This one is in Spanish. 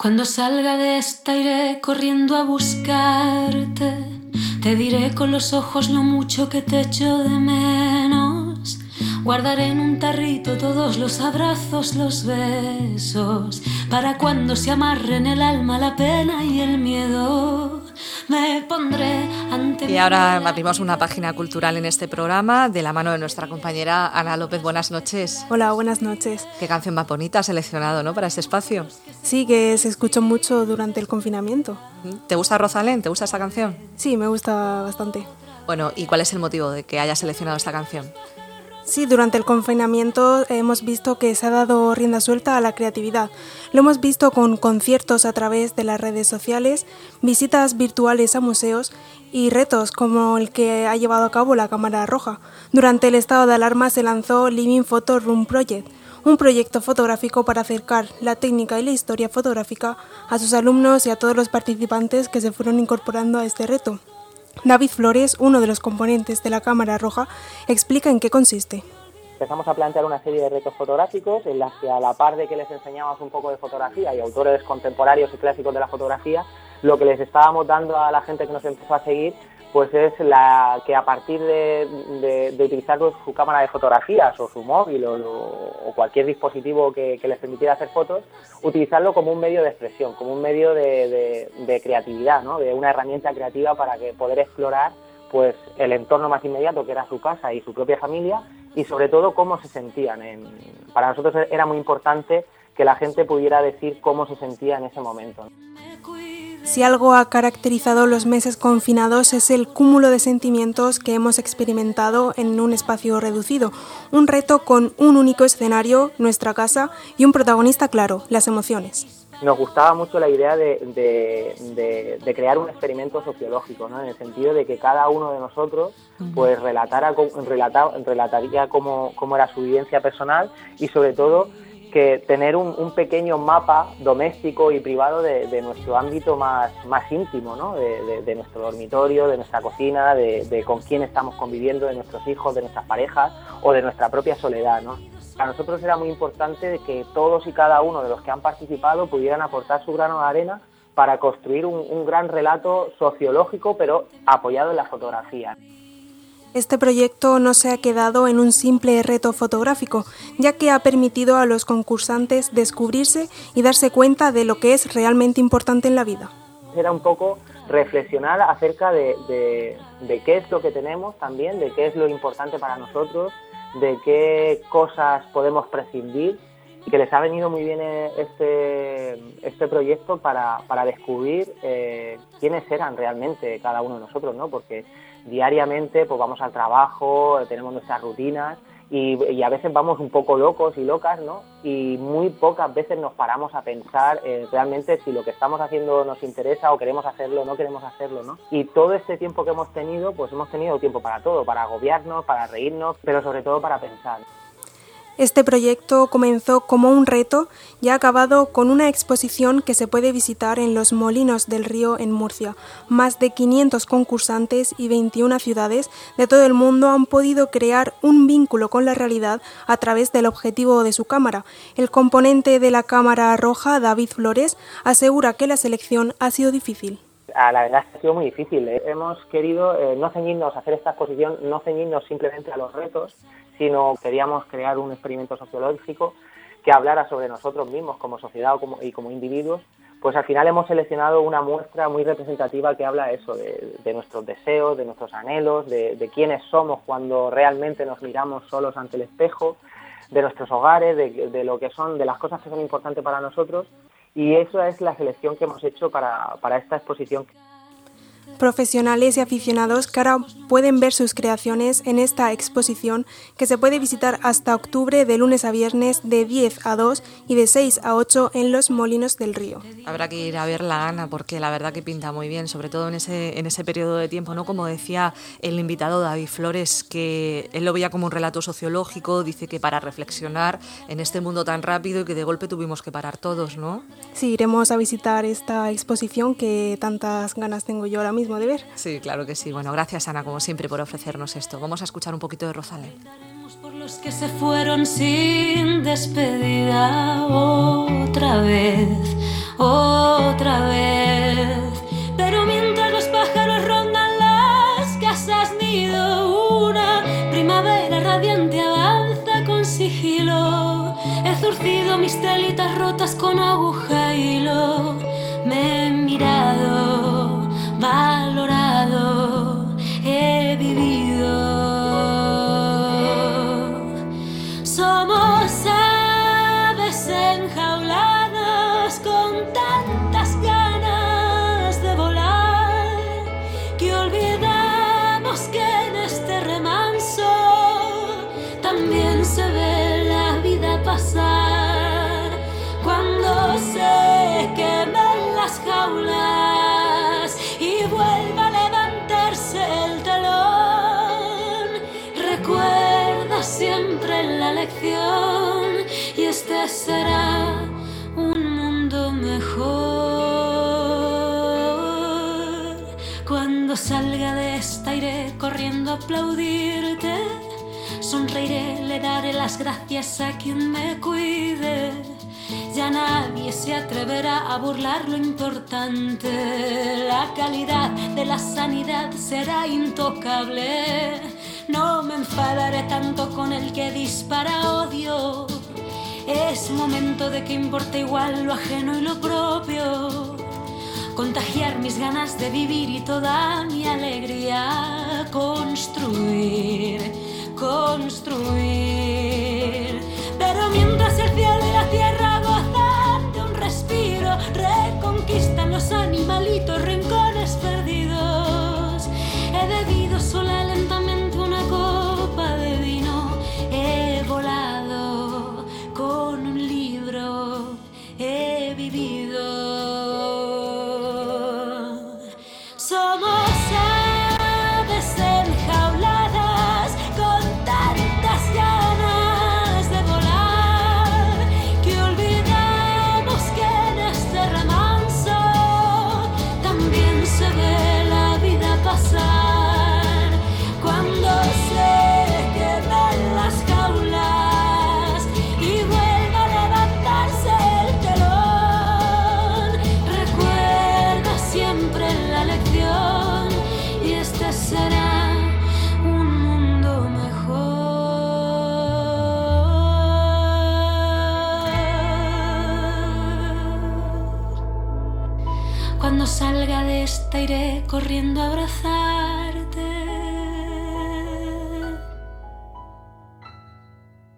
Cuando salga de esta iré corriendo a buscarte. Te diré con los ojos lo mucho que te echo de menos. Guardaré en un tarrito todos los abrazos, los besos, para cuando se amarren el alma, la pena y el miedo. Me pondré ante Y ahora abrimos una página cultural en este programa de la mano de nuestra compañera Ana López. Buenas noches. Hola, buenas noches. Qué canción más bonita has seleccionado, ¿no? Para este espacio. Sí, que se escuchó mucho durante el confinamiento. ¿Te gusta Rosalén? ¿Te gusta esta canción? Sí, me gusta bastante. Bueno, ¿y cuál es el motivo de que hayas seleccionado esta canción? Sí, durante el confinamiento hemos visto que se ha dado rienda suelta a la creatividad. Lo hemos visto con conciertos a través de las redes sociales, visitas virtuales a museos y retos como el que ha llevado a cabo la Cámara Roja. Durante el estado de alarma se lanzó Living Photo Room Project, un proyecto fotográfico para acercar la técnica y la historia fotográfica a sus alumnos y a todos los participantes que se fueron incorporando a este reto. David Flores, uno de los componentes de la Cámara Roja, explica en qué consiste. Empezamos a plantear una serie de retos fotográficos en las que a la par de que les enseñábamos un poco de fotografía y autores contemporáneos y clásicos de la fotografía, lo que les estábamos dando a la gente que nos empezó a seguir pues es la que a partir de, utilizar su cámara de fotografías o su móvil o, cualquier dispositivo que, les permitiera hacer fotos, utilizarlo como un medio de expresión, como un medio de, creatividad, ¿no? de una herramienta creativa para que poder explorar pues el entorno más inmediato que era su casa y su propia familia y sobre todo cómo se sentían. para nosotros era muy importante que la gente pudiera decir cómo se sentía en ese momento. Si algo ha caracterizado los meses confinados es el cúmulo de sentimientos que hemos experimentado en un espacio reducido, un reto con un único escenario, nuestra casa, y un protagonista claro, las emociones. Nos gustaba mucho la idea de, crear un experimento sociológico, ¿no? en el sentido de que cada uno de nosotros pues relatara, relataría cómo, cómo era su vivencia personal y sobre todo que tener un, pequeño mapa doméstico y privado de, nuestro ámbito más, más íntimo, ¿no? de, nuestro dormitorio, de nuestra cocina, de, con quién estamos conviviendo, de nuestros hijos, de nuestras parejas o de nuestra propia soledad. ¿no? Para nosotros era muy importante que todos y cada uno de los que han participado pudieran aportar su grano de arena para construir un, un gran relato sociológico, pero apoyado en la fotografía. Este proyecto no se ha quedado en un simple reto fotográfico, ya que ha permitido a los concursantes descubrirse y darse cuenta de lo que es realmente importante en la vida. Era un poco reflexionar acerca de, qué es lo que tenemos también, de qué es lo importante para nosotros, de qué cosas podemos prescindir que les ha venido muy bien eh, este, este proyecto para, descubrir eh, quiénes eran realmente cada uno de nosotros, ¿no? Porque diariamente pues vamos al trabajo, tenemos nuestras rutinas y, a veces vamos un poco locos y locas, ¿no? Y muy pocas veces nos paramos a pensar eh, realmente si lo que estamos haciendo nos interesa o queremos hacerlo o no queremos hacerlo, ¿no? Y todo este tiempo que hemos tenido, pues hemos tenido tiempo para todo, para agobiarnos, para reírnos, pero sobre todo para pensar. Este proyecto comenzó como un reto y ha acabado con una exposición que se puede visitar en los Molinos del Río en Murcia. Más de 500 concursantes y 21 ciudades de todo el mundo han podido crear un vínculo con la realidad a través del objetivo de su cámara. El componente de la Cámara Roja, David Flores, asegura que la selección ha sido difícil. Ah, la verdad ha sido muy difícil. ¿eh? Hemos querido eh, no ceñirnos a hacer esta exposición, no ceñirnos simplemente a los retos, sino queríamos crear un experimento sociológico que hablara sobre nosotros mismos como sociedad y como individuos, pues al final hemos seleccionado una muestra muy representativa que habla eso, de, nuestros deseos, de nuestros anhelos, de, quiénes somos cuando realmente nos miramos solos ante el espejo, de nuestros hogares, de, lo que son, de las cosas que son importantes para nosotros. Y esa es la selección que hemos hecho para, para esta exposición profesionales y aficionados que ahora pueden ver sus creaciones en esta exposición que se puede visitar hasta octubre de lunes a viernes de 10 a 2 y de 6 a 8 en los Molinos del Río. Habrá que ir a verla, Ana, porque la verdad que pinta muy bien, sobre todo en ese, en ese periodo de tiempo, ¿no? Como decía el invitado David Flores, que él lo veía como un relato sociológico, dice que para reflexionar en este mundo tan rápido y que de golpe tuvimos que parar todos, ¿no? Sí, iremos a visitar esta exposición que tantas ganas tengo yo ahora mismo de ver. Sí, claro que sí. Bueno, gracias Ana, como siempre, por ofrecernos esto. Vamos a escuchar un poquito de Rosalén. Por los que se fueron sin despedida otra vez otra vez. Pero mientras los pájaros rondan las casas nido, una primavera radiante avanza con sigilo. He zurcido mis telitas rotas con aguja y hilo. Me he mirado, valorado, salga de esta iré corriendo a aplaudirte. Sonreiré, le daré las gracias a quien me cuide. Ya nadie se atreverá a burlar lo importante. La calidad de la sanidad será intocable. No me enfadaré tanto con el que dispara odio. Es momento de que importe igual lo ajeno y lo propio. Contagiar mis ganas de vivir y toda mi alegría. Construir, construir. Salga de esta iré corriendo a abrazar